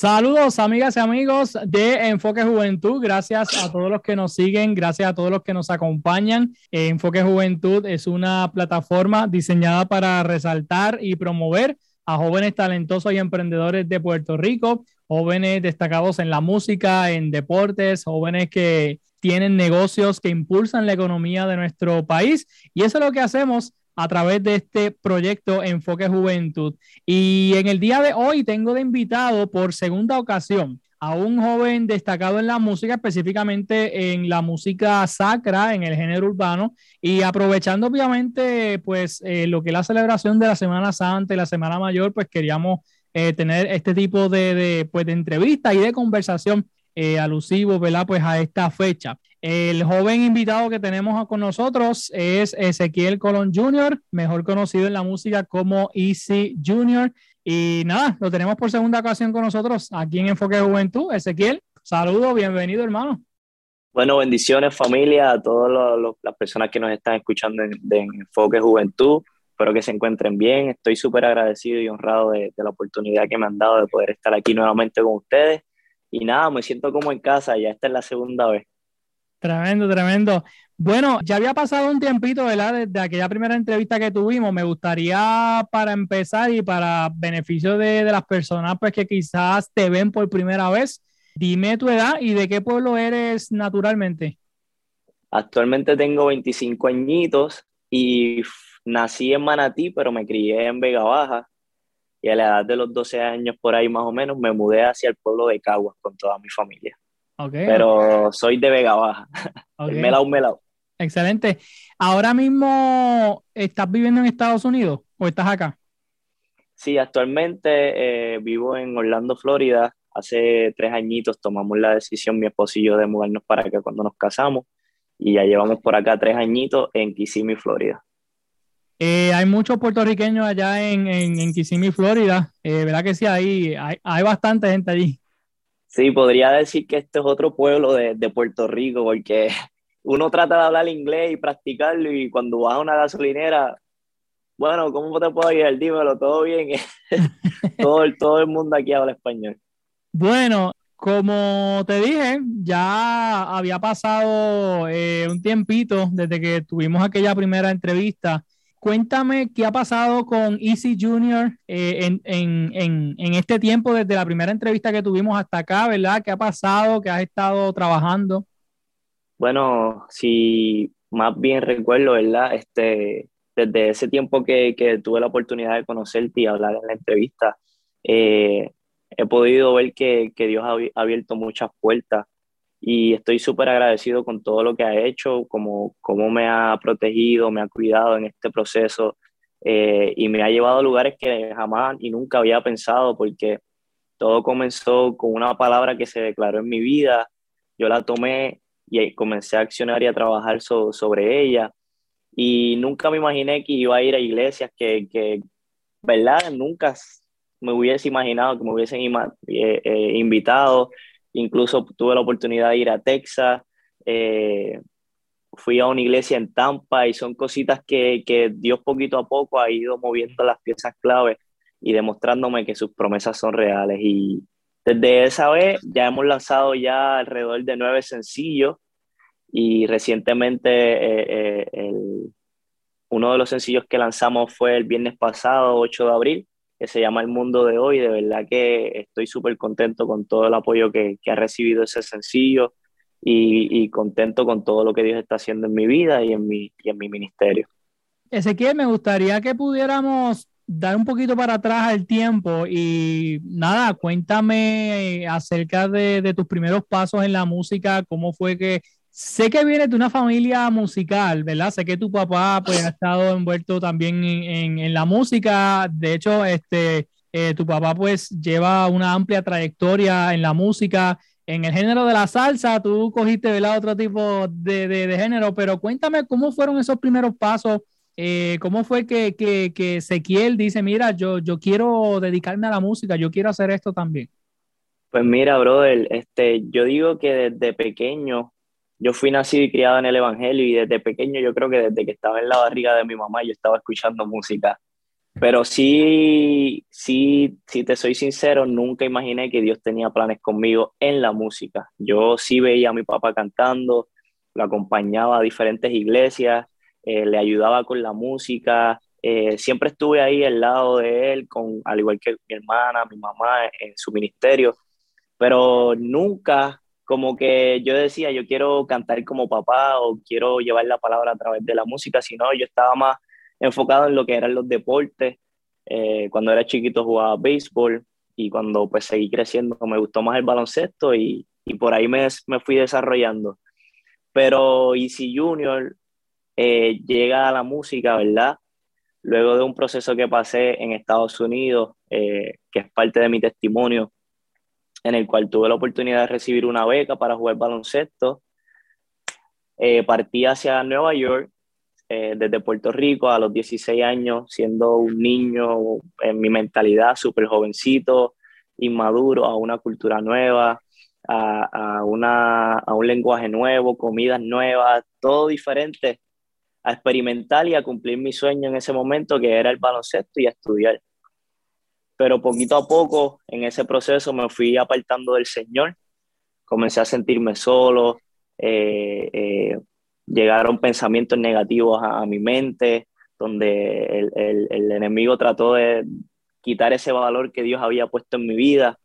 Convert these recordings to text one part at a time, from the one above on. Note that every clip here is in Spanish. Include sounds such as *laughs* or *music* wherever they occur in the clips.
Saludos amigas y amigos de Enfoque Juventud. Gracias a todos los que nos siguen, gracias a todos los que nos acompañan. Enfoque Juventud es una plataforma diseñada para resaltar y promover a jóvenes talentosos y emprendedores de Puerto Rico, jóvenes destacados en la música, en deportes, jóvenes que tienen negocios que impulsan la economía de nuestro país. Y eso es lo que hacemos a través de este proyecto Enfoque Juventud. Y en el día de hoy tengo de invitado por segunda ocasión a un joven destacado en la música, específicamente en la música sacra, en el género urbano, y aprovechando obviamente pues eh, lo que es la celebración de la Semana Santa y la Semana Mayor, pues queríamos eh, tener este tipo de, de, pues, entrevista y de conversación eh, alusivo, ¿verdad? Pues a esta fecha. El joven invitado que tenemos con nosotros es Ezequiel Colón Jr., mejor conocido en la música como Easy Jr. Y nada, lo tenemos por segunda ocasión con nosotros aquí en Enfoque Juventud. Ezequiel, saludos, bienvenido hermano. Bueno, bendiciones familia a todas las personas que nos están escuchando de Enfoque Juventud. Espero que se encuentren bien. Estoy súper agradecido y honrado de, de la oportunidad que me han dado de poder estar aquí nuevamente con ustedes. Y nada, me siento como en casa, ya esta es la segunda vez. Tremendo, tremendo. Bueno, ya había pasado un tiempito, ¿verdad? Desde aquella primera entrevista que tuvimos. Me gustaría, para empezar y para beneficio de, de, las personas pues, que quizás te ven por primera vez, dime tu edad y de qué pueblo eres naturalmente. Actualmente tengo 25 añitos y nací en Manatí, pero me crié en Vega Baja. Y a la edad de los 12 años, por ahí más o menos, me mudé hacia el pueblo de Caguas con toda mi familia. Okay. Pero soy de Vega Baja. *laughs* Okay. Melao, Melao. Excelente. ¿Ahora mismo estás viviendo en Estados Unidos o estás acá? Sí, actualmente eh, vivo en Orlando, Florida. Hace tres añitos tomamos la decisión, mi esposo y yo, de mudarnos para acá cuando nos casamos. Y ya llevamos por acá tres añitos en Kissimmee, Florida. Eh, hay muchos puertorriqueños allá en, en, en Kissimmee, Florida. Eh, ¿Verdad que sí? Hay, hay, hay bastante gente allí. Sí, podría decir que este es otro pueblo de, de, Puerto Rico, porque *laughs* uno trata de hablar inglés y practicarlo y cuando vas a una gasolinera, bueno, ¿cómo te puedo ir? Dímelo, todo bien. *laughs* todo, todo el mundo aquí habla español. Bueno, como te dije, ya había pasado eh, un tiempito desde que tuvimos aquella primera entrevista cuéntame qué ha pasado con Easy Junior eh, en, en, en, este tiempo, desde la primera entrevista que tuvimos hasta acá, ¿verdad? ¿Qué ha pasado? ¿Qué has estado trabajando? Bueno, si más bien recuerdo, ¿verdad? Este, desde ese tiempo que, que tuve la oportunidad de conocerte y hablar en la entrevista, eh, he podido ver que, que Dios ha abierto muchas puertas y estoy súper agradecido con todo lo que ha hecho, como, como me ha protegido, me ha cuidado en este proceso eh, y me ha llevado a lugares que jamás y nunca había pensado porque todo comenzó con una palabra que se declaró en mi vida, yo la tomé y comencé a accionar y a trabajar so, sobre ella y nunca me imaginé que iba a ir a iglesias que, que ¿verdad? Nunca me hubiese imaginado que me hubiesen eh, eh, invitado Incluso tuve la oportunidad de ir a Texas, eh, fui a una iglesia en Tampa y son cositas que, que Dios poquito a poco ha ido moviendo las piezas clave y demostrándome que sus promesas son reales. Y desde esa vez ya hemos lanzado ya alrededor de nueve sencillos y recientemente eh, eh, el, uno de los sencillos que lanzamos fue el viernes pasado, 8 de abril, que se llama El Mundo de Hoy. De verdad que estoy súper contento con todo el apoyo que, que ha recibido ese sencillo y, y, contento con todo lo que Dios está haciendo en mi vida y en mi, y en mi ministerio. Ezequiel, me gustaría que pudiéramos dar un poquito para atrás el tiempo y nada, cuéntame acerca de, de tus primeros pasos en la música, cómo fue que Sé que vienes de una familia musical, ¿verdad? Sé que tu papá pues, ha estado envuelto también en, en, la música. De hecho, este, eh, tu papá pues lleva una amplia trayectoria en la música. En el género de la salsa, tú cogiste ¿verdad? otro tipo de, de, de género, pero cuéntame cómo fueron esos primeros pasos eh, ¿Cómo fue que, que, que, Ezequiel dice, mira, yo, yo quiero dedicarme a la música, yo quiero hacer esto también? Pues mira, brother, este, yo digo que desde pequeño, yo fui nacido y criado en el Evangelio y desde pequeño yo creo que desde que estaba en la barriga de mi mamá yo estaba escuchando música. Pero sí, sí, si te soy sincero, nunca imaginé que Dios tenía planes conmigo en la música. Yo sí veía a mi papá cantando, lo acompañaba a diferentes iglesias, eh, le ayudaba con la música, eh, siempre estuve ahí al lado de él, con, al igual que mi hermana, mi mamá, en su ministerio, pero nunca como que yo decía, yo quiero cantar como papá o quiero llevar la palabra a través de la música, sino yo estaba más enfocado en lo que eran los deportes. Eh, cuando era chiquito jugaba béisbol y cuando pues seguí creciendo me gustó más el baloncesto y, y por ahí me, me, fui desarrollando. Pero Easy Junior eh, llega a la música, ¿verdad? Luego de un proceso que pasé en Estados Unidos, eh, que es parte de mi testimonio, en el cual tuve la oportunidad de recibir una beca para jugar baloncesto. Eh, partí hacia Nueva York desde Puerto Rico a los 16 años, siendo un niño en mi mentalidad súper jovencito, inmaduro, a una cultura nueva, a, a, una, a un lenguaje nuevo, comidas nuevas, todo diferente a experimentar y a cumplir mi sueño en ese momento, que era el baloncesto y a estudiar. Pero poquito a poco en ese proceso me fui apartando del Señor, comencé a sentirme solo, eh, eh, llegaron pensamientos negativos a, mi mente, donde el, el, el enemigo trató de quitar ese valor que Dios había puesto en mi vida.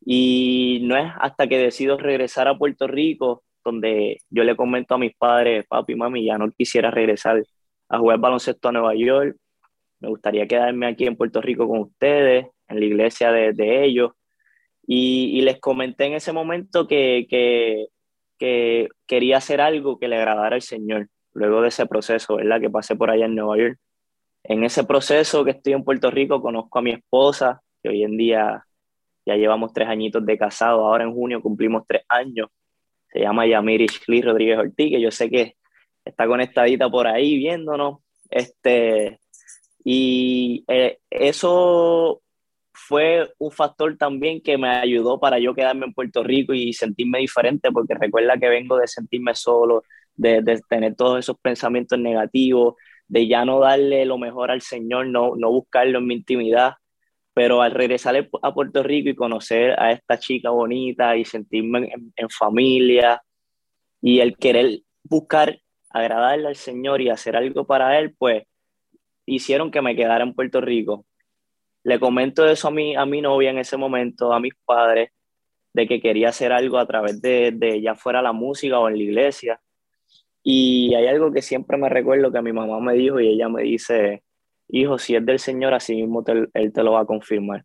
Y no es hasta que decido regresar a Puerto Rico donde yo le comento a mis padres, papi, mami, ya no quisiera regresar a jugar baloncesto a Nueva York, me gustaría quedarme aquí en Puerto Rico con ustedes, en la iglesia de, ellos. Y, les comenté en ese momento que, quería hacer algo que le agradara al Señor, luego de ese proceso, ¿verdad? Que pasé por allá en Nueva York. En ese proceso que estoy en Puerto Rico, conozco a mi esposa, que hoy en día ya llevamos tres añitos de casado, ahora en junio cumplimos tres años se llama Yamiri Shli Rodríguez Ortiz, que yo sé que está conectadita por ahí viéndonos. Este, y eh, eso fue un factor también que me ayudó para yo quedarme en Puerto Rico y sentirme diferente, porque recuerda que vengo de sentirme solo, de, de tener todos esos pensamientos negativos, de ya no darle lo mejor al Señor, no, no buscarlo en mi intimidad, pero al regresar a Puerto Rico y conocer a esta chica bonita y sentirme en, familia y el querer buscar agradarle al Señor y hacer algo para Él, pues hicieron que me quedara en Puerto Rico. Le comento eso a mi, a mi novia en ese momento, a mis padres, de que quería hacer algo a través de, de ya fuera la música o en la iglesia. Y hay algo que siempre me recuerdo que mi mamá me dijo y ella me dice, hijo, si es del Señor, así mismo Él te lo va a confirmar.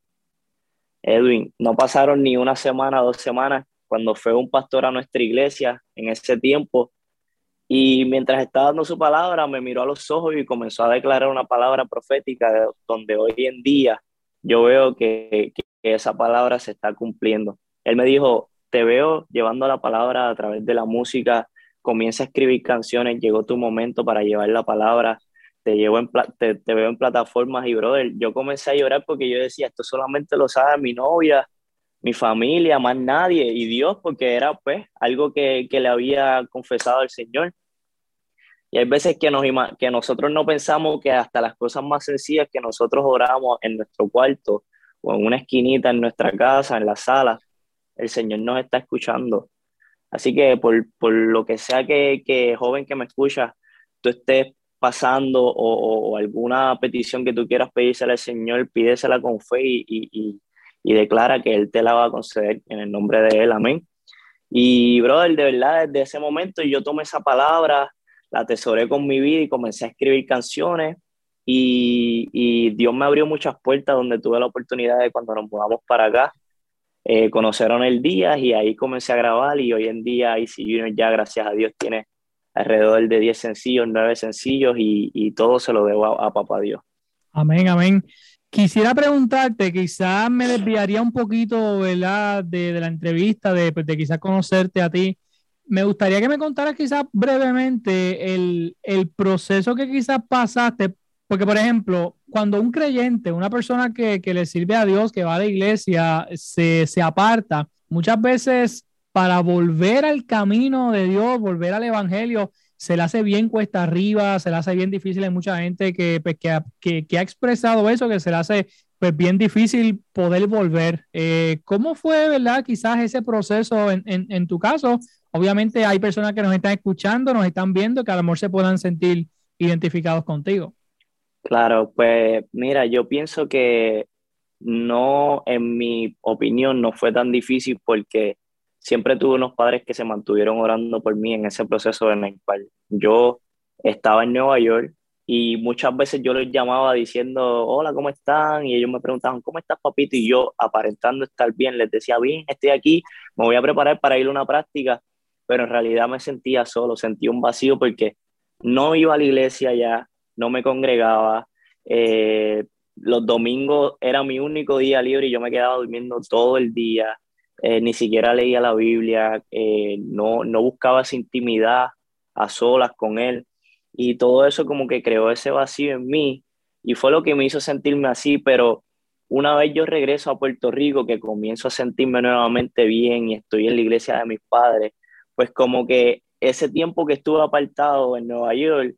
Edwin, no pasaron ni una semana, dos semanas, cuando fue un pastor a nuestra iglesia en ese tiempo, y mientras estaba dando su palabra, me miró a los ojos y comenzó a declarar una palabra profética donde hoy en día yo veo que, que esa palabra se está cumpliendo. Él me dijo, te veo llevando la palabra a través de la música, comienza a escribir canciones, llegó tu momento para llevar la palabra te, llevo en te, te, veo en plataformas y, brother, yo comencé a llorar porque yo decía, esto solamente lo sabe mi novia, mi familia, más nadie, y Dios, porque era pues algo que, que le había confesado al Señor. Y hay veces que, nos, que nosotros no pensamos que hasta las cosas más sencillas que nosotros oramos en nuestro cuarto o en una esquinita en nuestra casa, en la sala, el Señor nos está escuchando. Así que por, por lo que sea que, que joven que me escucha, tú estés pasando o, alguna petición que tú quieras pedírsela al Señor, pídesela con fe y, y, y, declara que Él te la va a conceder en el nombre de Él. Amén. Y, brother, de verdad, desde ese momento yo tomé esa palabra, la atesoré con mi vida y comencé a escribir canciones. Y, y Dios me abrió muchas puertas donde tuve la oportunidad de cuando nos mudamos para acá, eh, conocieron el día y ahí comencé a grabar y hoy en día IC Junior ya gracias a Dios tiene alrededor de 10 sencillos, 9 sencillos y, y todo se lo debo a, a papá Dios. Amén, amén. Quisiera preguntarte, quizás me desviaría un poquito, ¿verdad? De, de la entrevista, de, pues, de, quizás conocerte a ti. Me gustaría que me contaras quizás brevemente el, el, proceso que quizás pasaste, porque por ejemplo, cuando un creyente, una persona que, que le sirve a Dios, que va a la iglesia, se, se aparta, muchas veces para volver al camino de Dios, volver al Evangelio, se le hace bien cuesta arriba, se le hace bien difícil. Hay mucha gente que, pues, que, ha, que, ha expresado eso, que se le hace pues, bien difícil poder volver. Eh, ¿Cómo fue, verdad, quizás ese proceso en, en, tu caso? Obviamente hay personas que nos están escuchando, nos están viendo, que a lo mejor se puedan sentir identificados contigo. Claro, pues mira, yo pienso que no, en mi opinión, no fue tan difícil porque siempre tuve unos padres que se mantuvieron orando por mí en ese proceso en el cual yo estaba en Nueva York y muchas veces yo les llamaba diciendo, hola, ¿cómo están? Y ellos me preguntaban, ¿cómo estás, papito? Y yo, aparentando estar bien, les decía, bien, estoy aquí, me voy a preparar para ir a una práctica, pero en realidad me sentía solo, sentía un vacío porque no iba a la iglesia ya, no me congregaba, eh, los domingos era mi único día libre y yo me quedaba durmiendo todo el día, eh, ni siquiera leía la Biblia, eh, no, no buscaba esa intimidad a solas con Él. Y todo eso como que creó ese vacío en mí y fue lo que me hizo sentirme así, pero una vez yo regreso a Puerto Rico, que comienzo a sentirme nuevamente bien y estoy en la iglesia de mis padres, pues como que ese tiempo que estuve apartado en Nueva York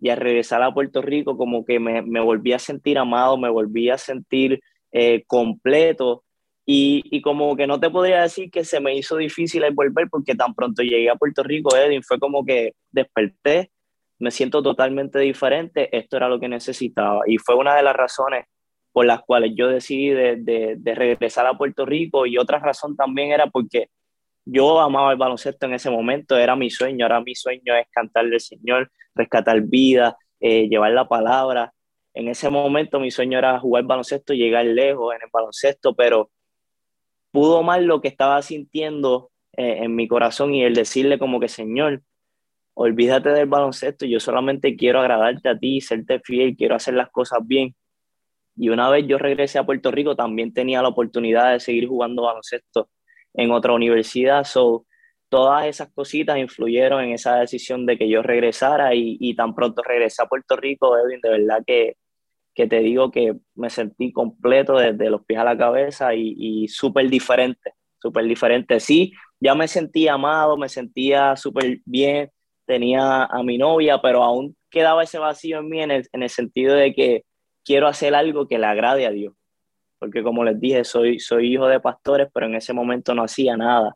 y al regresar a Puerto Rico, como que me, me volví a sentir amado, me volví a sentir eh, completo y, y, como que no te podría decir que se me hizo difícil el volver porque tan pronto llegué a Puerto Rico, Edwin, fue como que desperté, me siento totalmente diferente, esto era lo que necesitaba. Y fue una de las razones por las cuales yo decidí de, de, de regresar a Puerto Rico y otra razón también era porque yo amaba el baloncesto en ese momento, era mi sueño, ahora mi sueño es cantarle al Señor, rescatar vida, eh, llevar la palabra. En ese momento mi sueño era jugar baloncesto, llegar lejos en el baloncesto, pero pudo más lo que estaba sintiendo eh, en mi corazón y el decirle como que, Señor, olvídate del baloncesto, yo solamente quiero agradarte a ti, serte fiel, quiero hacer las cosas bien. Y una vez yo regresé a Puerto Rico, también tenía la oportunidad de seguir jugando baloncesto en otra universidad. So, todas esas cositas influyeron en esa decisión de que yo regresara y, y tan pronto regresé a Puerto Rico, Edwin, de verdad que que te digo que me sentí completo desde los pies a la cabeza y, y súper diferente, súper diferente. Sí, ya me sentía amado, me sentía súper bien, tenía a mi novia, pero aún quedaba ese vacío en mí en el, en el sentido de que quiero hacer algo que le agrade a Dios. Porque como les dije, soy, soy hijo de pastores, pero en ese momento no hacía nada.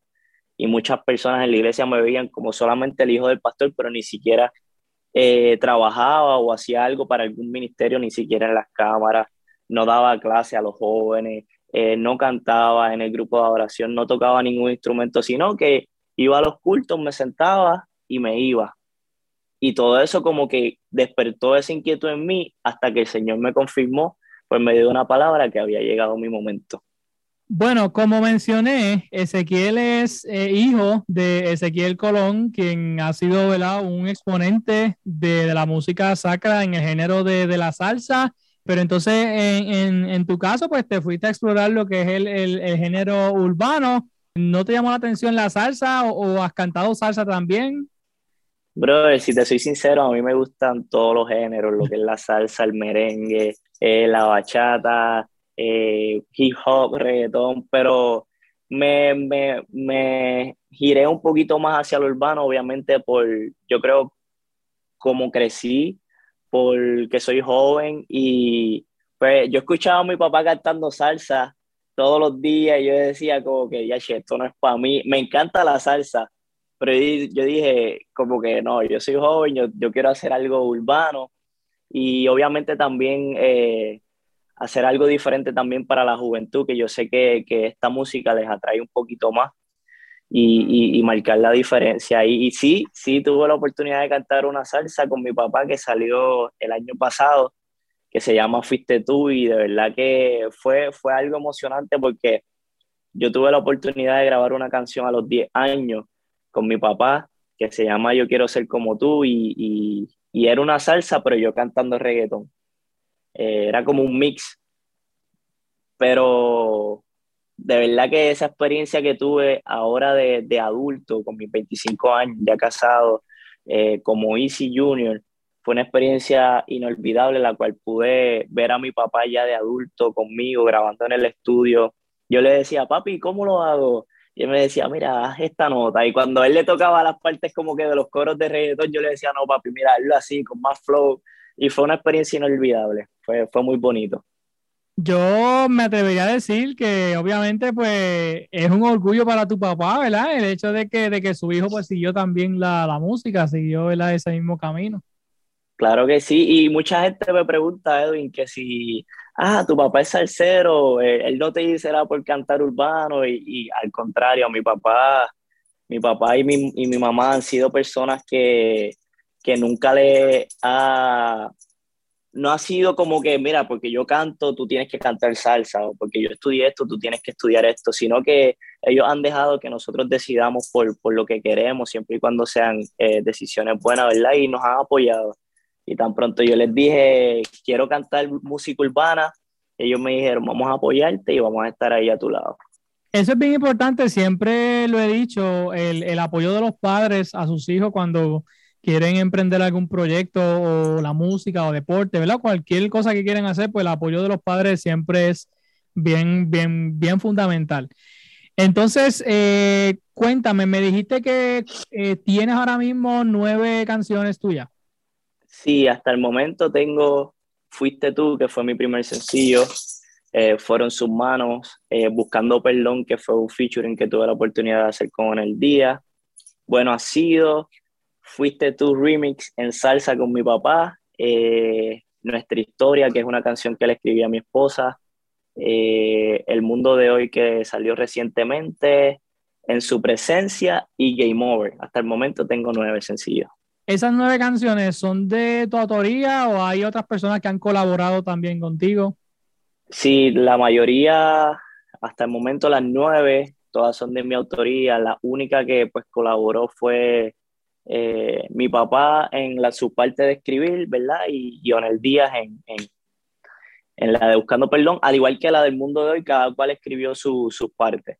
Y muchas personas en la iglesia me veían como solamente el hijo del pastor, pero ni siquiera eh, trabajaba o hacía algo para algún ministerio, ni siquiera en las cámaras, no daba clase a los jóvenes, eh, no cantaba en el grupo de adoración, no tocaba ningún instrumento, sino que iba a los cultos, me sentaba y me iba. Y todo eso como que despertó esa inquietud en mí hasta que el Señor me confirmó, pues me dio una palabra que había llegado mi momento. Bueno, como mencioné, Ezequiel es eh, hijo de Ezequiel Colón, quien ha sido ¿verdad? un exponente de, de, la música sacra en el género de, de la salsa. Pero entonces, en, en, en, tu caso, pues te fuiste a explorar lo que es el, el, el género urbano. ¿No te llamó la atención la salsa o, o, has cantado salsa también? Brother, si te soy sincero, a mí me gustan todos los géneros, lo que es la salsa, el merengue, eh, la bachata, eh, hip hop, reggaetón, pero me, me, me, giré un poquito más hacia lo urbano, obviamente por, yo creo, como crecí, porque soy joven y pues yo escuchaba a mi papá cantando salsa todos los días y yo decía como que ya, esto no es para mí, me encanta la salsa, pero yo dije como que no, yo soy joven, yo, yo quiero hacer algo urbano y obviamente también... Eh, hacer algo diferente también para la juventud, que yo sé que, que esta música les atrae un poquito más y, y, y marcar la diferencia. Y, y, sí, sí tuve la oportunidad de cantar una salsa con mi papá que salió el año pasado, que se llama Fuiste tú, y de verdad que fue, fue algo emocionante porque yo tuve la oportunidad de grabar una canción a los 10 años con mi papá que se llama Yo quiero ser como tú y, y, era una salsa, pero yo cantando reggaeton. Eh, era como un mix. Pero de verdad que esa experiencia que tuve ahora de, de adulto, con mis 25 años, ya casado, eh, como Easy Junior, fue una experiencia inolvidable, la cual pude ver a mi papá ya de adulto conmigo, grabando en el estudio. Yo le decía, papi, ¿cómo lo hago? Y él me decía, mira, haz esta nota. Y cuando él le tocaba las partes como que de los coros de reggaetón, yo le decía, no, papi, mira, hazlo así, con más flow. Y fue una experiencia inolvidable. Fue, fue muy bonito. Yo me atrevería a decir que obviamente pues es un orgullo para tu papá, ¿verdad? El hecho de que, de que su hijo pues siguió también la, la música, siguió ¿verdad? ese mismo camino. Claro que sí, y mucha gente me pregunta, Edwin, que si, ah, tu papá es salsero, eh, él no te dice nada por cantar urbano, y, y, al contrario, mi papá, mi papá y mi, y mi mamá han sido personas que, que nunca le ha, no ha sido como que, mira, porque yo canto, tú tienes que cantar salsa, o porque yo estudié esto, tú tienes que estudiar esto, sino que ellos han dejado que nosotros decidamos por, por lo que queremos, siempre y cuando sean eh, decisiones buenas, ¿verdad? Y nos han apoyado. Y tan pronto yo les dije, quiero cantar música urbana, ellos me dijeron, vamos a apoyarte y vamos a estar ahí a tu lado. Eso es bien importante, siempre lo he dicho, el, el apoyo de los padres a sus hijos cuando quieren emprender algún proyecto o la música o deporte, ¿verdad? Cualquier cosa que quieren hacer, pues el apoyo de los padres siempre es bien, bien, bien fundamental. Entonces, eh, cuéntame, me dijiste que eh, tienes ahora mismo nueve canciones tuyas. Sí, hasta el momento tengo Fuiste tú, que fue mi primer sencillo, eh, Fueron sus manos, eh, Buscando Perdón, que fue un featuring que tuve la oportunidad de hacer con el día. Bueno, ha sido Fuiste tú remix en salsa con mi papá, eh, Nuestra historia, que es una canción que le escribí a mi esposa, El mundo de hoy que salió recientemente, En su presencia y Game Over. Hasta el momento tengo nueve sencillos. ¿Esas nueve canciones son de tu autoría o hay otras personas que han colaborado también contigo? Sí, la mayoría, hasta el momento las nueve, todas son de mi autoría. La única que pues colaboró fue eh, mi papá en la, su parte de escribir, ¿verdad? Y Lionel Díaz en, en, en, la de Buscando Perdón, al igual que la del Mundo de Hoy, cada cual escribió sus su partes.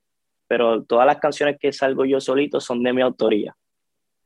Pero todas las canciones que salgo yo solito son de mi autoría.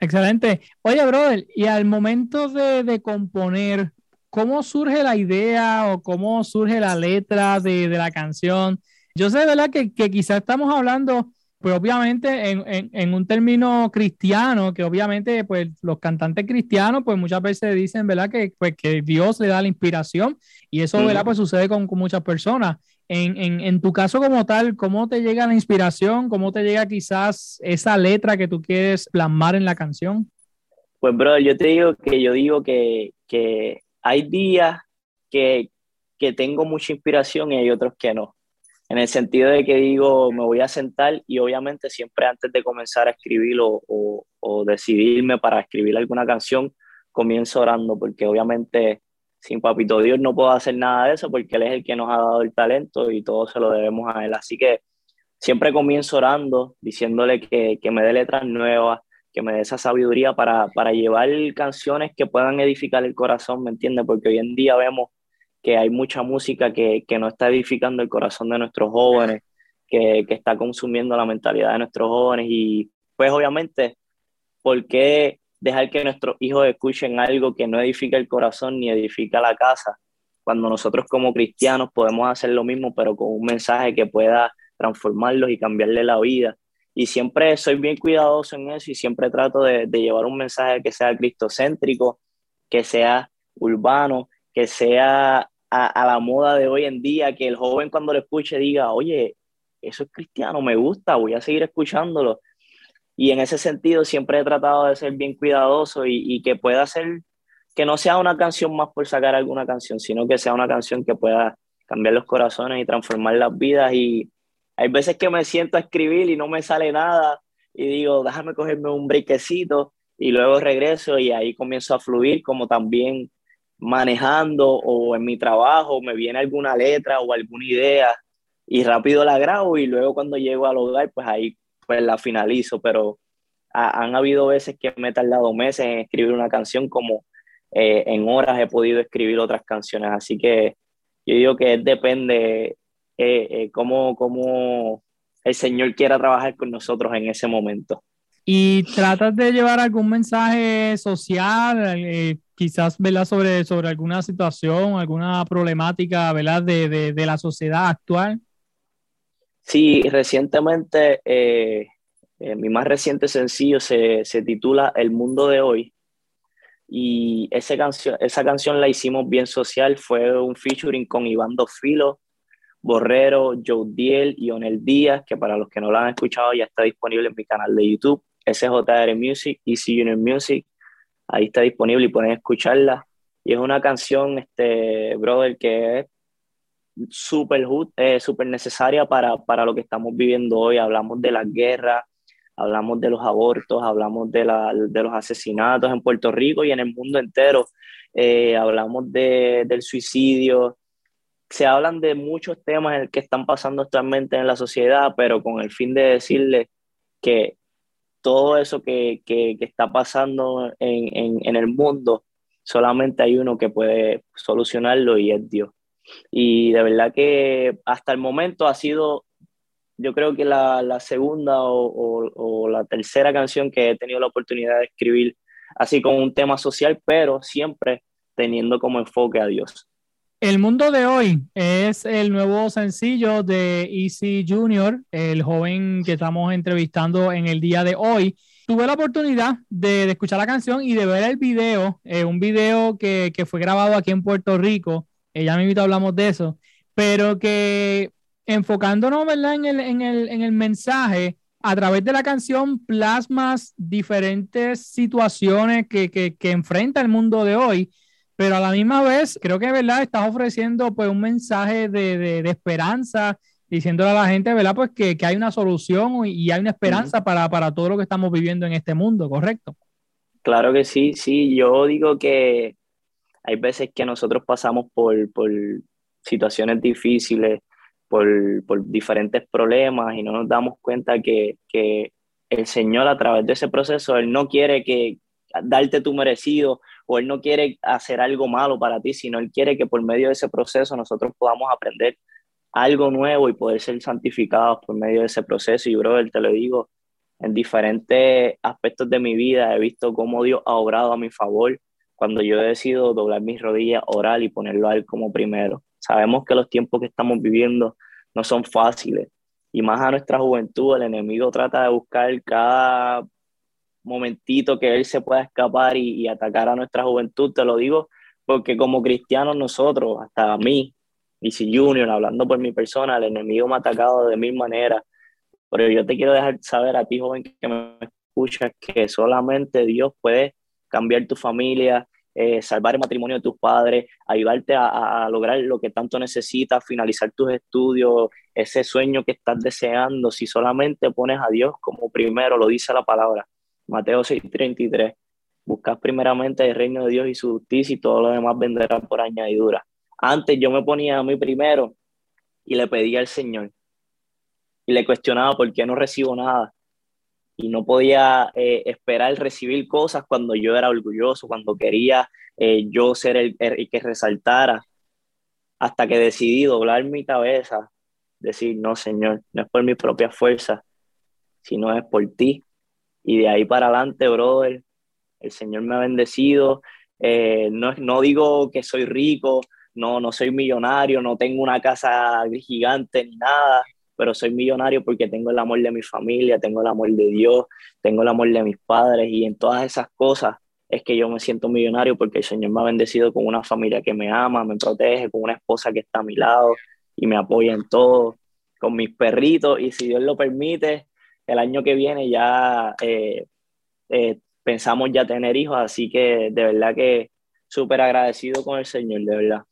Excelente. Oye, brother, y al momento de, de, componer, ¿cómo surge la idea o cómo surge la letra de, de la canción? Yo sé, ¿verdad? Que, que quizás estamos hablando, pues obviamente en, en, en, un término cristiano, que obviamente pues los cantantes cristianos pues muchas veces dicen, ¿verdad? Que, pues, que Dios le da la inspiración y eso, ¿verdad? Pues sucede con, con muchas personas. En, en, en, tu caso como tal, ¿cómo te llega la inspiración? ¿Cómo te llega quizás esa letra que tú quieres plasmar en la canción? Pues, bro, yo te digo que yo digo que, que hay días que, que tengo mucha inspiración y hay otros que no. En el sentido de que digo, me voy a sentar y obviamente siempre antes de comenzar a escribir o, decidirme para escribir alguna canción, comienzo orando porque obviamente sin Papito Dios no puedo hacer nada de eso porque Él es el que nos ha dado el talento y todo se lo debemos a Él. Así que siempre comienzo orando, diciéndole que, que me dé letras nuevas, que me dé esa sabiduría para, para llevar canciones que puedan edificar el corazón, ¿me entiendes? Porque hoy en día vemos que hay mucha música que, que no está edificando el corazón de nuestros jóvenes, que, que está consumiendo la mentalidad de nuestros jóvenes y pues obviamente, ¿por qué dejar que nuestros hijos escuchen algo que no edifica el corazón ni edifica la casa, cuando nosotros como cristianos podemos hacer lo mismo, pero con un mensaje que pueda transformarlos y cambiarle la vida. Y siempre soy bien cuidadoso en eso y siempre trato de, de llevar un mensaje que sea cristocéntrico, que sea urbano, que sea a, la moda de hoy en día, que el joven cuando lo escuche diga, oye, eso es cristiano, me gusta, voy a seguir escuchándolo y en ese sentido siempre he tratado de ser bien cuidadoso y, y, que pueda ser, que no sea una canción más por sacar alguna canción, sino que sea una canción que pueda cambiar los corazones y transformar las vidas. Y hay veces que me siento a escribir y no me sale nada y digo, déjame cogerme un brequecito y luego regreso y ahí comienzo a fluir como también manejando o en mi trabajo me viene alguna letra o alguna idea y rápido la grabo y luego cuando llego al hogar, pues ahí pues la finalizo, pero han habido veces que me he tardado meses en escribir una canción como eh, en horas he podido escribir otras canciones, así que yo digo que depende eh, eh, cómo, cómo el Señor quiera trabajar con nosotros en ese momento. ¿Y tratas de llevar algún mensaje social, eh, quizás sobre, sobre alguna situación, alguna problemática De, de, de, la sociedad actual? Sí, recientemente, eh, eh, mi más reciente sencillo se, se, titula El Mundo de Hoy. Y esa canción, esa canción la hicimos bien social, fue un featuring con Iván Filo, Borrero, Joe Diel y Onel Díaz, que para los que no lo han escuchado ya está disponible en mi canal de YouTube. SJR Music, Easy Union Music. Ahí está disponible y pueden escucharla. Y es una canción, este, brother, que es súper eh, super necesaria para, para lo que estamos viviendo hoy. Hablamos de la guerra, hablamos de los abortos, hablamos de, la, de los asesinatos en Puerto Rico y en el mundo entero. Eh, hablamos de, del suicidio. Se hablan de muchos temas que están pasando actualmente en la sociedad, pero con el fin de decirle que todo eso que, que, está pasando en, en, el mundo, solamente hay uno que puede solucionarlo y es Dios. Y de verdad que hasta el momento ha sido, yo creo que la, la segunda o, o, o, la tercera canción que he tenido la oportunidad de escribir, así con un tema social, pero siempre teniendo como enfoque a Dios. El mundo de hoy es el nuevo sencillo de Easy Junior, el joven que estamos entrevistando en el día de hoy. Tuve la oportunidad de, escuchar la canción y de ver el video, eh, un video que, fue grabado aquí en Puerto Rico. Eh, ya invito, hablamos de eso, pero que enfocándonos ¿verdad? En, el, en, el, en el mensaje, a través de la canción plasmas diferentes situaciones que, que, que enfrenta el mundo de hoy pero a la misma vez creo que verdad estás ofreciendo pues un mensaje de, de, esperanza diciéndole a la gente verdad pues que, que hay una solución y hay una esperanza para, para, todo lo que estamos viviendo en este mundo correcto claro que sí sí yo digo que hay veces que nosotros pasamos por, por situaciones difíciles por, por, diferentes problemas y no nos damos cuenta que, que el Señor a través de ese proceso él no quiere que darte tu merecido o Él no quiere hacer algo malo para ti, sino Él quiere que por medio de ese proceso nosotros podamos aprender algo nuevo y poder ser santificados por medio de ese proceso. Y, brother, te lo digo, en diferentes aspectos de mi vida he visto cómo Dios ha obrado a mi favor cuando yo he decidido doblar mis rodillas, orar y ponerlo a Él como primero. Sabemos que los tiempos que estamos viviendo no son fáciles y más a nuestra juventud, el enemigo trata de buscar cada momentito que él se pueda escapar y, atacar a nuestra juventud, te lo digo porque como cristianos nosotros, hasta a mí, si Junior, hablando por mi persona, el enemigo me ha atacado de mil maneras, pero yo te quiero dejar saber a ti, joven, que me escuchas, que solamente Dios puede cambiar tu familia, eh, salvar el matrimonio de tus padres, ayudarte a, a, lograr lo que tanto necesitas, finalizar tus estudios, ese sueño que estás deseando, si solamente pones a Dios como primero, lo dice la palabra. Mateo 6:33. Buscas primeramente el reino de Dios y su justicia y todo lo demás vendrá por añadidura. Antes yo me ponía a mí primero y le pedía al Señor y le cuestionaba por qué no recibo nada y no podía eh, esperar recibir cosas cuando yo era orgulloso, cuando quería eh, yo ser el, el, que resaltara, hasta que decidí doblar mi cabeza, decir, no, Señor, no es por mi propia fuerza, sino es por ti, y de ahí para adelante, brother, el Señor me ha bendecido. Eh, no, no digo que soy rico, no, no soy millonario, no tengo una casa gigante ni nada, pero soy millonario porque tengo el amor de mi familia, tengo el amor de Dios, tengo el amor de mis padres y en todas esas cosas es que yo me siento millonario porque el Señor me ha bendecido con una familia que me ama, me protege, con una esposa que está a mi lado y me apoya en todo, con mis perritos y si Dios lo permite, el año que viene ya eh, eh, pensamos ya tener hijos, así que de verdad que súper agradecido con el Señor, de verdad.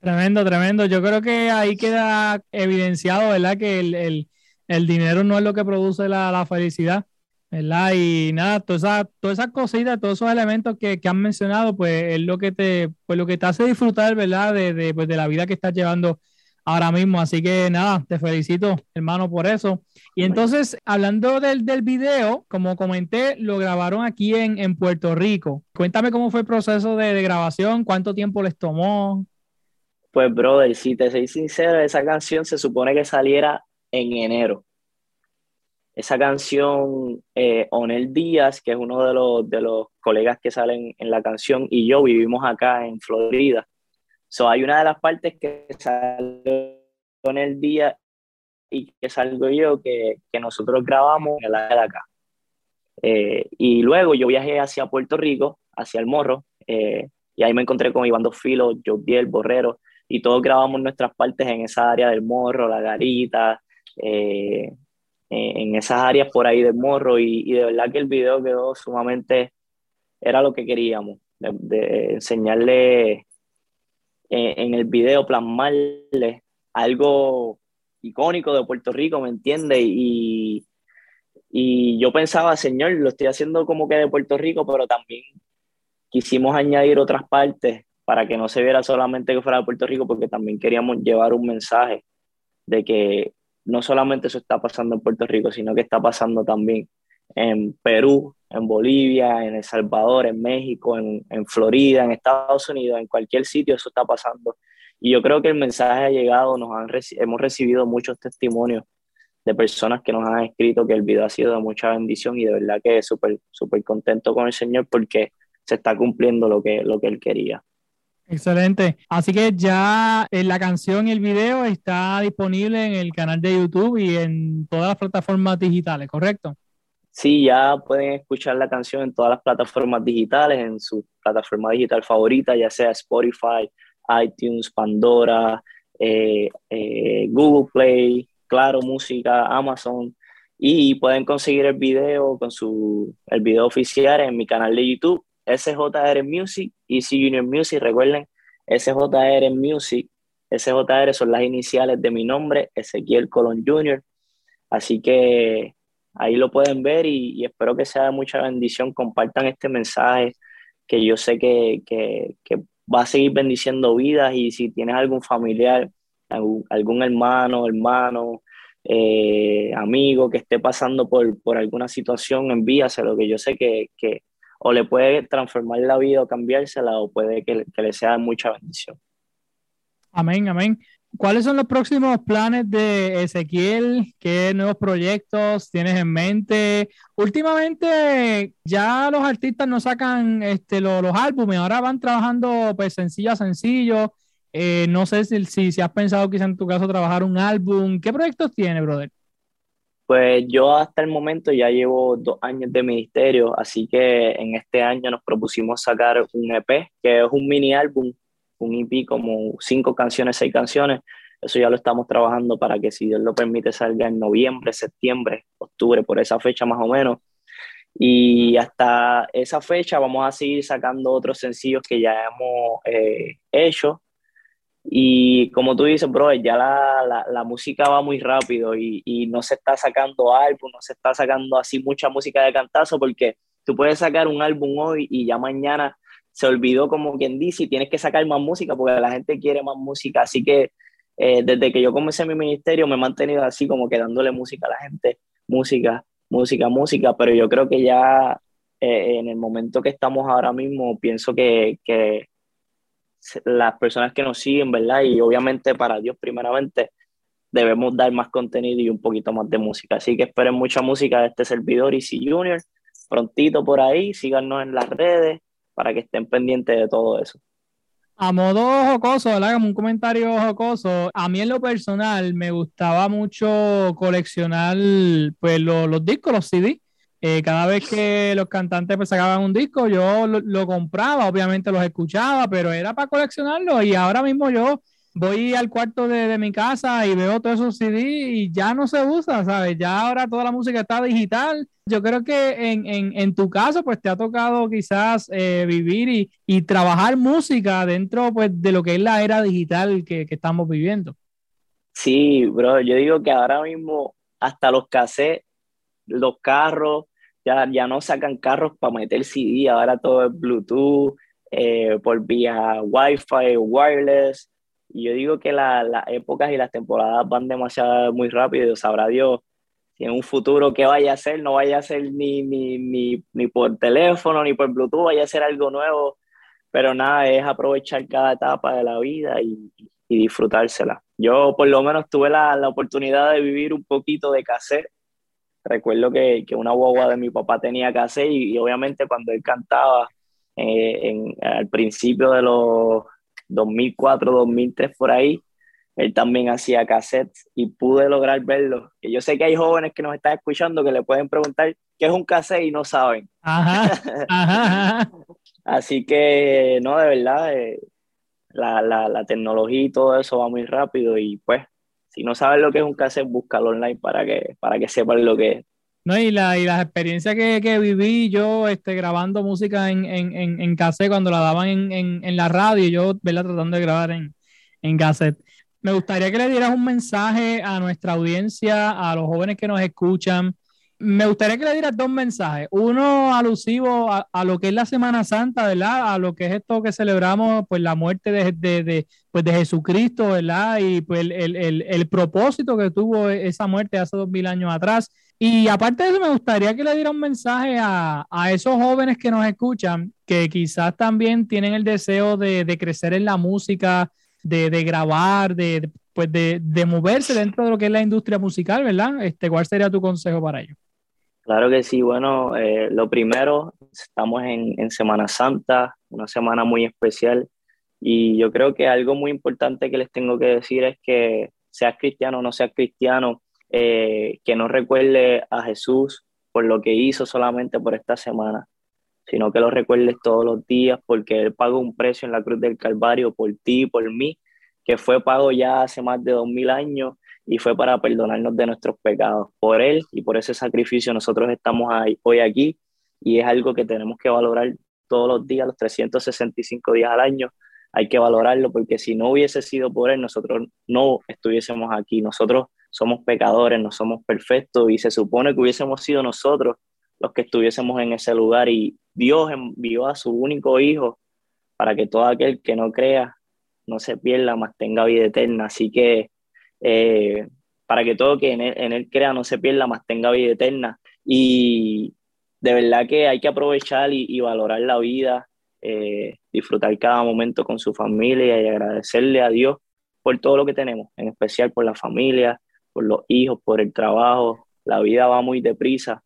Tremendo, tremendo. Yo creo que ahí queda evidenciado, ¿verdad? Que el, el, el dinero no es lo que produce la, la felicidad, ¿verdad? Y nada, todas esas, todas esas cositas, todos esos elementos que, que, han mencionado, pues es lo que te, pues lo que te hace disfrutar, ¿verdad? De, de, pues, de la vida que estás llevando ahora mismo. Así que nada, te felicito, hermano, por eso. Y entonces, hablando del, del video, como comenté, lo grabaron aquí en, en Puerto Rico. Cuéntame cómo fue el proceso de, de grabación, cuánto tiempo les tomó. Pues, brother, si te soy sincero, esa canción se supone que saliera en enero. Esa canción, eh, Onel Díaz, que es uno de los, de los colegas que salen en la canción, y yo vivimos acá en Florida. So, hay una de las partes que sale Onel Díaz y que salgo yo, que, que nosotros grabamos en el área de acá. Eh, y luego yo viajé hacia Puerto Rico, hacia el Morro, eh, y ahí me encontré con Iván Dos Filos, Jodiel, Borrero, y todos grabamos nuestras partes en esa área del morro, la garita, eh, en esas áreas por ahí del morro y, de verdad que el video quedó sumamente, era lo que queríamos, de, enseñarle en, el video, plasmarle algo icónico de Puerto Rico, ¿me entiendes? Y, y yo pensaba, señor, lo estoy haciendo como que de Puerto Rico, pero también quisimos añadir otras partes para que no se viera solamente que fuera de Puerto Rico, porque también queríamos llevar un mensaje de que no solamente eso está pasando en Puerto Rico, sino que está pasando también en Perú, en Bolivia, en El Salvador, en México, en, en Florida, en Estados Unidos, en cualquier sitio eso está pasando. Y yo creo que el mensaje ha llegado, nos han hemos recibido muchos testimonios de personas que nos han escrito que el video ha sido de mucha bendición y de verdad que súper, súper contento con el Señor porque se está cumpliendo lo que, lo que Él quería. Excelente. Así que ya eh, la canción y el video está disponible en el canal de YouTube y en todas las plataformas digitales, ¿correcto? Sí, ya pueden escuchar la canción en todas las plataformas digitales, en su plataforma digital favorita, ya sea Spotify, iTunes, Pandora, eh, eh, Google Play, Claro Música, Amazon. Y pueden conseguir el video con su el video oficial en mi canal de YouTube SJR Music, Easy Junior Music, recuerden, SJR Music, SJR son las iniciales de mi nombre, Ezequiel Colón Jr. Así que ahí lo pueden ver y, espero que sea mucha bendición. Compartan este mensaje que yo sé que, que, va a seguir bendiciendo vidas y si tienes algún familiar, algún, hermano, hermano, eh, amigo que esté pasando por, por alguna situación, envíaselo, que yo sé que, que, o le puede transformar la vida o cambiársela o puede que le sea mucha bendición. Amén, amén. ¿Cuáles son los próximos planes de Ezequiel? ¿Qué nuevos proyectos tienes en mente? Últimamente ya los artistas no sacan este, los, álbumes, ahora van trabajando pues sencillo a sencillo. Eh, no sé si, si, si, has pensado quizá en tu caso trabajar un álbum. ¿Qué proyectos tiene, brother? Pues yo hasta el momento ya llevo dos años de ministerio, así que en este año nos propusimos sacar un EP, que es un mini álbum, un EP como cinco canciones, seis canciones. Eso ya lo estamos trabajando para que si Dios lo permite salga en noviembre, septiembre, octubre, por esa fecha más o menos. Y hasta esa fecha vamos a seguir sacando otros sencillos que ya hemos eh, hecho y como tú dices, bro, ya la, la, la música va muy rápido y, y, no se está sacando álbum, no se está sacando así mucha música de cantazo porque tú puedes sacar un álbum hoy y ya mañana se olvidó como quien dice y tienes que sacar más música porque la gente quiere más música. Así que eh, desde que yo comencé mi ministerio me he mantenido así como que dándole música a la gente, música, música, música, pero yo creo que ya eh, en el momento que estamos ahora mismo pienso que, que las personas que nos siguen, ¿verdad? Y obviamente para Dios primeramente debemos dar más contenido y un poquito más de música. Así que esperen mucha música de este servidor Easy Junior. Prontito por ahí, síganos en las redes para que estén pendientes de todo eso. A modo jocoso, ¿verdad? Como un comentario jocoso, a mí en lo personal me gustaba mucho coleccionar pues, los, discos, los CD. Eh, cada vez que los cantantes pues, sacaban un disco, yo lo, compraba, obviamente los escuchaba, pero era para coleccionarlo y ahora mismo yo voy al cuarto de, mi casa y veo todos esos CD y ya no se usa, ¿sabes? Ya ahora toda la música está digital. Yo creo que en, en, tu caso, pues te ha tocado quizás eh, vivir y, trabajar música dentro pues, de lo que es la era digital que, que estamos viviendo. Sí, bro, yo digo que ahora mismo hasta los cassettes los carros, ya, ya no sacan carros para meter CD, ahora todo es Bluetooth, eh, por vía Wi-Fi, wireless. Y yo digo que las épocas y las temporadas van demasiado muy rápido, sabrá Dios si en un futuro qué vaya a ser, no vaya a ser ni, ni, ni, ni por teléfono ni por Bluetooth, vaya a ser algo nuevo, pero nada, es aprovechar cada etapa de la vida y, y disfrutársela. Yo por lo menos tuve la, la, oportunidad de vivir un poquito de cassette. Recuerdo que, que una guagua de mi papá tenía cassette y, y obviamente cuando él cantaba eh, en, al principio de los 2004, 2003 por ahí, él también hacía cassettes y pude lograr verlo. Y yo sé que hay jóvenes que nos están escuchando que le pueden preguntar qué es un cassette y no saben. *laughs* Ajá, ajá, Así que, no, de verdad, eh, la, la, la, tecnología y todo eso va muy rápido y pues, si no sabes lo que es un cassette, búscalo online para que, para que sepan lo que es. No, y, la, y las experiencias que, viví yo este, grabando música en, en, en, cassette cuando la daban en, en, la radio, yo ¿verdad? tratando de grabar en, en cassette. Me gustaría que le dieras un mensaje a nuestra audiencia, a los jóvenes que nos escuchan. Me gustaría que le dieras dos mensajes. Uno alusivo a, a lo que es la Semana Santa, ¿verdad? A lo que es esto que celebramos, pues la muerte de, de, pues, de Jesucristo, ¿verdad? Y pues el, el, el, propósito que tuvo esa muerte hace dos mil años atrás. Y aparte de eso, me gustaría que le diera un mensaje a, a esos jóvenes que nos escuchan, que quizás también tienen el deseo de, de crecer en la música, de, de grabar, de, pues de, de, moverse dentro de lo que es la industria musical, ¿verdad? Este, ¿Cuál sería tu consejo para ellos? Claro que sí, bueno, eh, lo primero, estamos en, en, Semana Santa, una semana muy especial, y yo creo que algo muy importante que les tengo que decir es que seas cristiano o no seas cristiano, eh, que no recuerde a Jesús por lo que hizo solamente por esta semana, sino que lo recuerdes todos los días porque Él pagó un precio en la cruz del Calvario por ti y por mí, que fue pago ya hace más de dos mil años y fue para perdonarnos de nuestros pecados. Por Él y por ese sacrificio nosotros estamos hoy aquí y es algo que tenemos que valorar todos los días, los 365 días al año. Hay que valorarlo porque si no hubiese sido por Él, nosotros no estuviésemos aquí. Nosotros somos pecadores, no somos perfectos y se supone que hubiésemos sido nosotros los que estuviésemos en ese lugar y Dios envió a su único hijo para que todo aquel que no crea no se pierda, más tenga vida eterna. Así que eh, para que todo que en él, crea no se pierda, más tenga vida eterna. Y de verdad que hay que aprovechar y, y valorar la vida, eh, disfrutar cada momento con su familia y agradecerle a Dios por todo lo que tenemos, en especial por la familia, por los hijos, por el trabajo. La vida va muy deprisa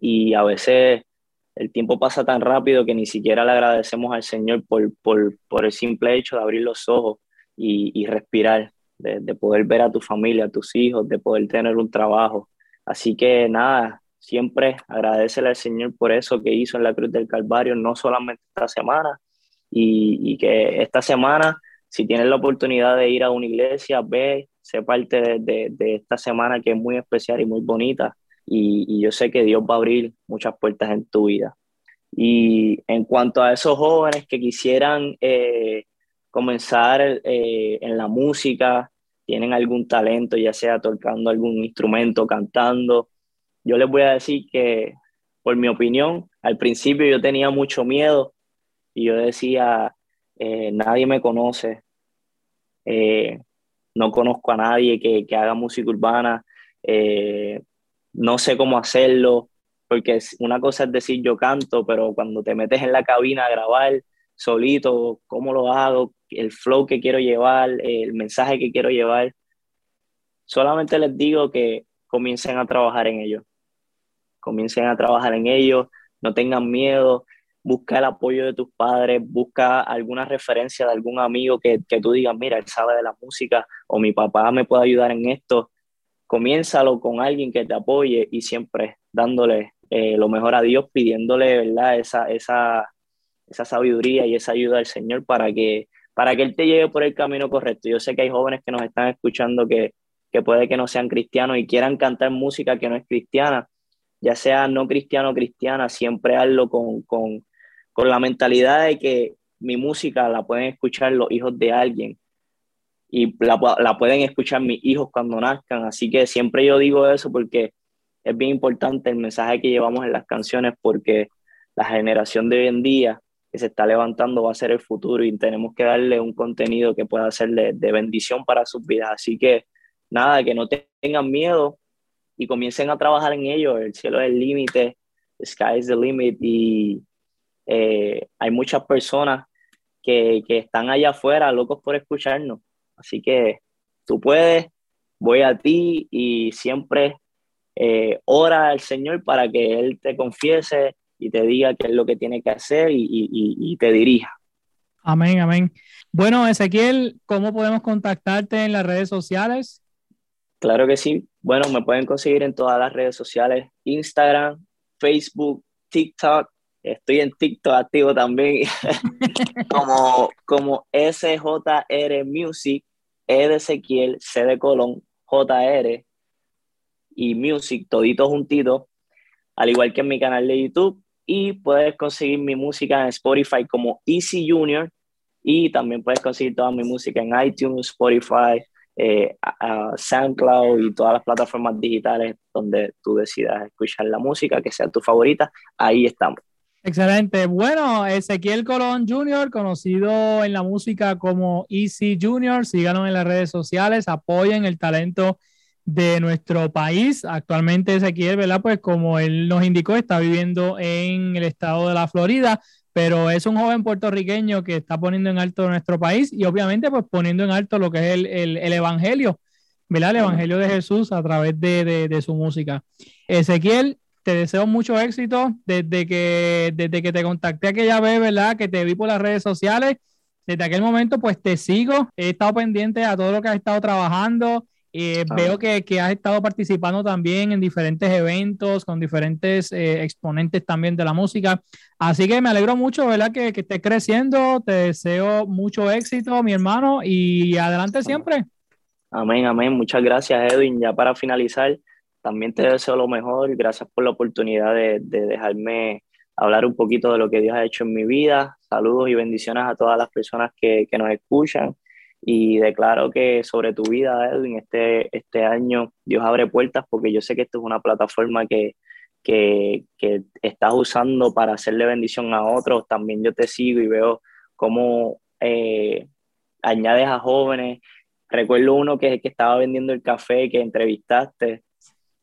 y a veces el tiempo pasa tan rápido que ni siquiera le agradecemos al Señor por, por, por el simple hecho de abrir los ojos y, y respirar, de, de, poder ver a tu familia, a tus hijos, de poder tener un trabajo. Así que nada, siempre agradecele al Señor por eso que hizo en la cruz del Calvario, no solamente esta semana, y, y que esta semana, si tienes la oportunidad de ir a una iglesia, ve, sé parte de, de, esta semana que es muy especial y muy bonita y, yo sé que Dios va a abrir muchas puertas en tu vida. Y en cuanto a esos jóvenes que quisieran eh, comenzar eh, en la música, tienen algún talento, ya sea tocando algún instrumento, cantando, yo les voy a decir que, por mi opinión, al principio yo tenía mucho miedo y yo decía, eh, nadie me conoce, no conozco a nadie que, que haga música urbana, eh, no sé cómo hacerlo, porque una cosa es decir yo canto, pero cuando te metes en la cabina a grabar solito, cómo lo hago, el flow que quiero llevar, el mensaje que quiero llevar, solamente les digo que comiencen a trabajar en ello, comiencen a trabajar en ello, no tengan miedo, busca el apoyo de tus padres, busca alguna referencia de algún amigo que, que tú digas, mira, él sabe de la música o mi papá me puede ayudar en esto, comiénzalo con alguien que te apoye y siempre dándole eh, lo mejor a Dios, pidiéndole ¿verdad? Esa, esa, esa sabiduría y esa ayuda al Señor para que, para que Él te lleve por el camino correcto. Yo sé que hay jóvenes que nos están escuchando que, que puede que no sean cristianos y quieran cantar música que no es cristiana, ya sea no cristiano o cristiana, siempre hazlo con, con, con la mentalidad de que mi música la pueden escuchar los hijos de alguien y la, pueden escuchar mis hijos cuando nazcan. Así que siempre yo digo eso porque es bien importante el mensaje que llevamos en las canciones porque la generación de hoy en día que se está levantando va a ser el futuro y tenemos que darle un contenido que pueda ser de, de bendición para sus vidas. Así que nada, que no tengan miedo y comiencen a trabajar en ello. El cielo es el límite, sky is the limit y eh, hay muchas personas que, que están allá afuera locos por escucharnos. Así que tú puedes, voy a ti y siempre eh, ora al Señor para que Él te confiese y te diga qué es lo que tiene que hacer y, y, y te dirija. Amén, amén. Bueno, Ezequiel, ¿cómo podemos contactarte en las redes sociales? Claro que sí. Bueno, me pueden conseguir en todas las redes sociales, Instagram, Facebook, TikTok. Estoy en TikTok activo también, *laughs* como, como SJR Music, E de Ezequiel, C de Colón, JR y Music, todito juntito, al igual que en mi canal de YouTube. Y puedes conseguir mi música en Spotify como Easy Junior. Y también puedes conseguir toda mi música en iTunes, Spotify, eh, SoundCloud y todas las plataformas digitales donde tú decidas escuchar la música que sea tu favorita. Ahí estamos. Excelente. Bueno, Ezequiel Colón Jr., conocido en la música como Easy Junior, síganos en las redes sociales, apoyen el talento de nuestro país. Actualmente Ezequiel, ¿verdad? Pues como él nos indicó, está viviendo en el estado de la Florida, pero es un joven puertorriqueño que está poniendo en alto nuestro país y obviamente pues poniendo en alto lo que es el, el, el Evangelio, ¿verdad? El Evangelio de Jesús a través de, de, de, su música. Ezequiel, te deseo mucho éxito desde que, desde que te contacté aquella vez, ¿verdad? Que te vi por las redes sociales. Desde aquel momento pues te sigo, he estado pendiente a todo lo que has estado trabajando, eh, ah. Veo que, que, has estado participando también en diferentes eventos con diferentes eh, exponentes también de la música. Así que me alegro mucho, ¿verdad? Que, que estés creciendo. Te deseo mucho éxito, mi hermano, y adelante siempre. Amén, amén. Muchas gracias, Edwin. Ya para finalizar, también te deseo lo mejor. Gracias por la oportunidad de, de dejarme hablar un poquito de lo que Dios ha hecho en mi vida. Saludos y bendiciones a todas las personas que, que nos escuchan y declaro que sobre tu vida, Edwin, este, este año Dios abre puertas porque yo sé que esto es una plataforma que, que, que estás usando para hacerle bendición a otros. También yo te sigo y veo cómo eh, añades a jóvenes. Recuerdo uno que, que estaba vendiendo el café que entrevistaste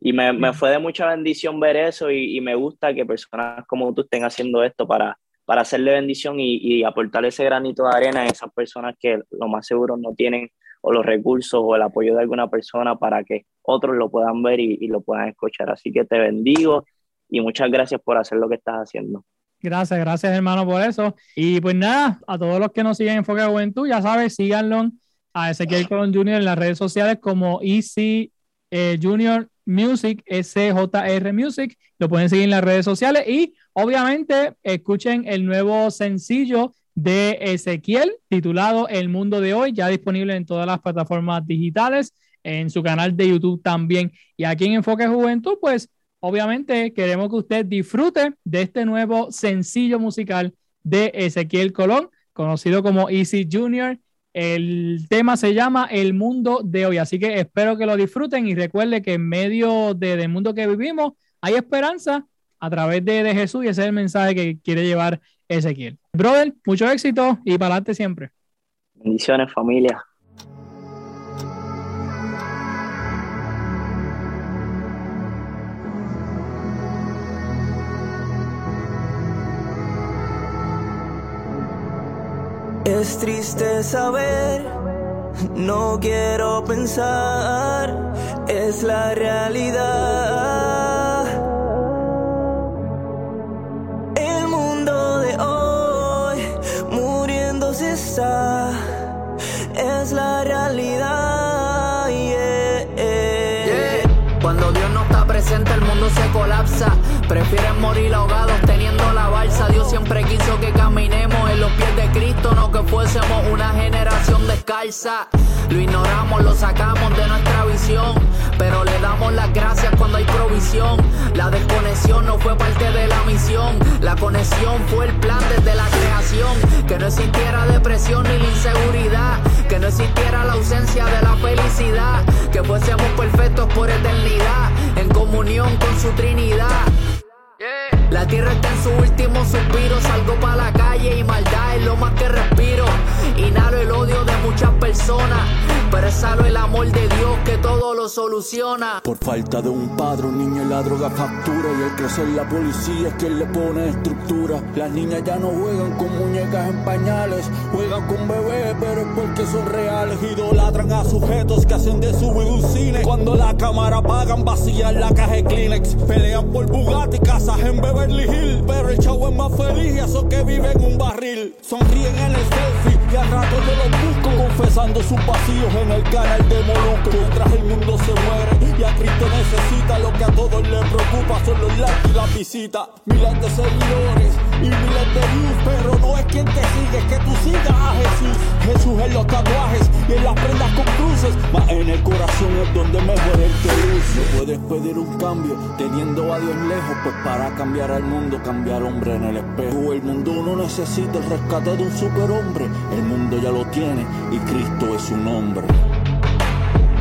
y me, me fue de mucha bendición ver eso y, y me gusta que personas como tú estén haciendo esto para, para hacerle bendición y, y, aportar ese granito de arena a esas personas que lo más seguro no tienen o los recursos o el apoyo de alguna persona para que otros lo puedan ver y, y, lo puedan escuchar. Así que te bendigo y muchas gracias por hacer lo que estás haciendo. Gracias, gracias hermano por eso. Y pues nada, a todos los que nos siguen en Enfoque de Juventud, ya sabes, síganlo a Ezequiel Colón Jr. en las redes sociales como Easy eh, Junior Music, SJR Music. Lo pueden seguir en las redes sociales y Obviamente, escuchen el nuevo sencillo de Ezequiel titulado El Mundo de Hoy, ya disponible en todas las plataformas digitales, en su canal de YouTube también. Y aquí en Enfoque Juventud, pues obviamente queremos que usted disfrute de este nuevo sencillo musical de Ezequiel Colón, conocido como Easy Junior. El tema se llama El Mundo de Hoy, así que espero que lo disfruten y recuerde que en medio de, del mundo que vivimos hay esperanza a través de, de Jesús y ese es el mensaje que quiere llevar Ezequiel. Brother, mucho éxito y para adelante siempre. Bendiciones, familia. Es triste saber, no quiero pensar, es la realidad. está, es la realidad. Yeah. Cuando Dios no está presente, el mundo se colapsa. Prefieren morir ahogados teniendo la balsa. Dios siempre quiso que caminemos los pies de Cristo, no que fuésemos una generación descalza. Lo ignoramos, lo sacamos de nuestra visión, pero le damos las gracias cuando hay provisión. La desconexión no fue parte de la misión, la conexión fue el plan desde la creación. Que no existiera depresión ni la inseguridad, que no existiera la ausencia de la felicidad, que fuésemos perfectos por eternidad, en comunión con su Trinidad. La tierra está en su último suspiro, salgo para la calle y maldad es lo más que respiro. Inhalo el odio de muchas personas, pero exhalo el amor de Dios que todo lo soluciona. Por falta de un padre, un niño la droga factura y el crecer la policía es quien le pone estructura. Las niñas ya no juegan con muñecas en pañales, juegan con bebés, pero es porque son reales. Idolatran a sujetos que hacen de su vida cine. Cuando la cámara pagan, vacían la caja Kleenex. Pelean por Bugatti, casas en bebés Beverly. Pero el chavo es más feliz y eso que vive en un barril. Sonríen en el selfie y al rato yo los busco. Confesando sus vacíos en el canal de Molusco. Mientras el mundo se muere y a Cristo necesita lo que a todos les preocupa son los likes y la visita. Miles de seguidores y miles de views, pero no es quien te sigue, es que tú sigas a Jesús. Jesús en los tatuajes y en las prendas con cruces, más en el corazón es donde mejor el que luce. Puedes pedir un cambio teniendo a Dios lejos, pues para cambiar al mundo, cambiar hombre en el espejo. El mundo no necesita el rescate de un superhombre, el mundo ya lo tiene y Cristo es su nombre.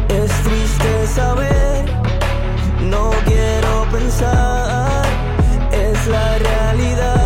Es triste saber, no quiero pensar, es la realidad.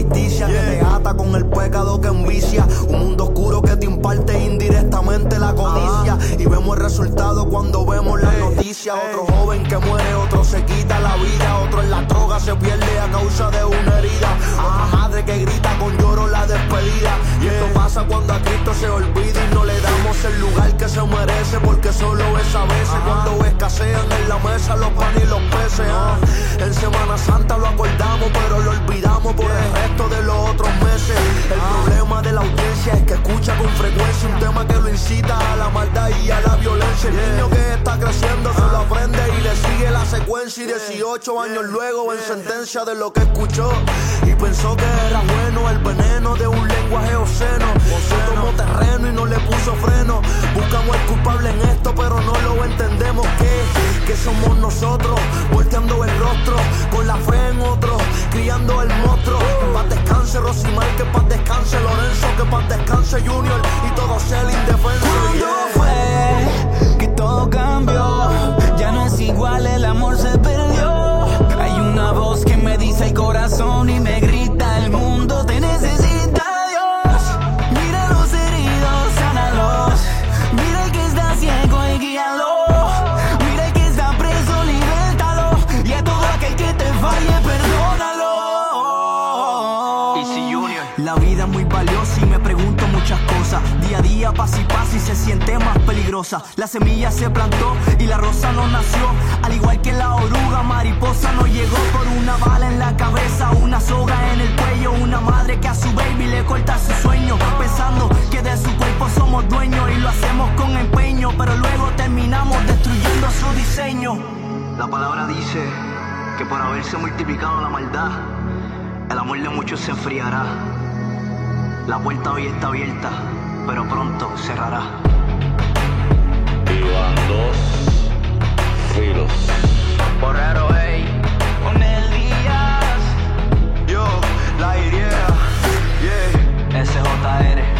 La ficticia que te ata con el pecado que envicia. Un mundo oscuro que te imparte indirectamente la codicia. Y vemos el resultado cuando vemos las noticias. Otro joven que muere, otro se quita la vida. Otro en la droga se pierde a causa de una herida. Otra madre que grita con lloro la despedida. Y esto pasa cuando a Cristo se olvida y no le damos el lugar que se merece. Porque solo es a veces cuando escasean en la mesa los panes y los peces. ah. En Semana Santa lo acordamos, pero lo olvidamos 18 años luego en sentencia de lo que escuchó. Y pensó que era bueno el veneno de un lenguaje obsceno. Se tomó terreno y no le puso freno. Buscamos el culpable en esto, pero no lo entendemos. Que, que somos nosotros, volteando el rostro, con la fe en otro, criando el monstruo. Que paz descanse Rosimar, que paz descanse Lorenzo, que paz descanse Junior y todo sea el indefenso. ¿Cuándo fue que todo cambió? Ya no es igual, el amor se perdió. Me dice el corazón y me grita: El mundo te necesita, Dios. Mira los heridos, sánalos. Mira el que está ciego y guíalo. Mira el que está preso, libértalo. Y a todo aquel que te falle, perdónalo. La vida es muy valiosa y me pregunto muchas cosas. Día a día pasa y pasa y se siente más La semilla se plantó y la rosa no nació. Al igual que la oruga, mariposa no llegó por una bala en la cabeza, una soga en el cuello. Una madre que a su baby le corta su sueño. Pensando que de su cuerpo somos dueños y lo hacemos con empeño. Pero luego terminamos destruyendo su diseño. La palabra dice que por haberse multiplicado la maldad, el amor de muchos se enfriará. La puerta hoy está abierta, pero pronto cerrará. Dos filos. Borrero, ey. Con el Díaz. Yo, la idea, yeah. SJR.